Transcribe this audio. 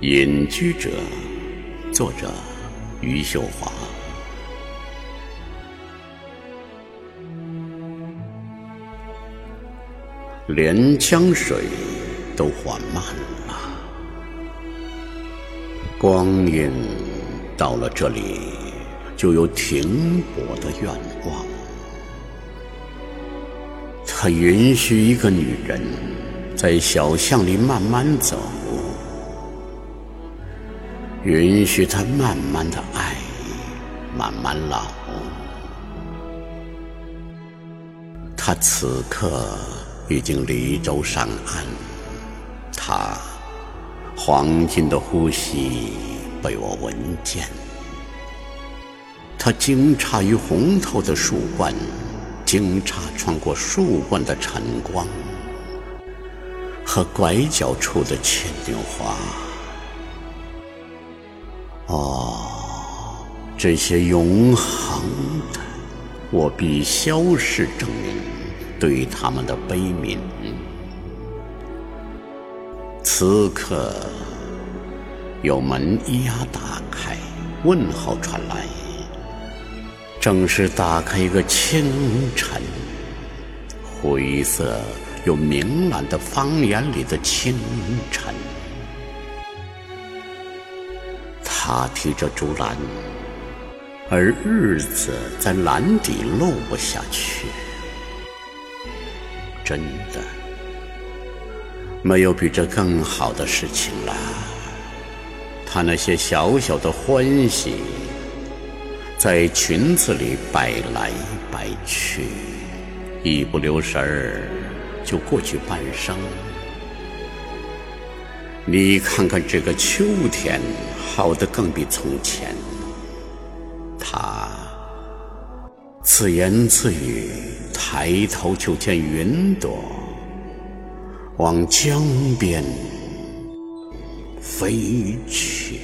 隐居者，作者余秀华。连江水都缓慢了，光阴到了这里，就有停泊的愿望。他允许一个女人在小巷里慢慢走，允许他慢慢的爱，慢慢老。他此刻。已经离舟上岸，他黄金的呼吸被我闻见。他惊诧于红透的树冠，惊诧穿过树冠的晨光和拐角处的牵牛花。哦，这些永恒的，我必消逝证明。对他们的悲悯。此刻，有门一压打开，问候传来，正是打开一个清晨，灰色又明朗的方言里的清晨。他提着竹篮，而日子在篮底漏不下去。真的，没有比这更好的事情了。他那些小小的欢喜，在裙子里摆来摆去，一不留神儿就过去半生。你看看这个秋天，好的更比从前。他。自言自语，抬头就见云朵往江边飞去。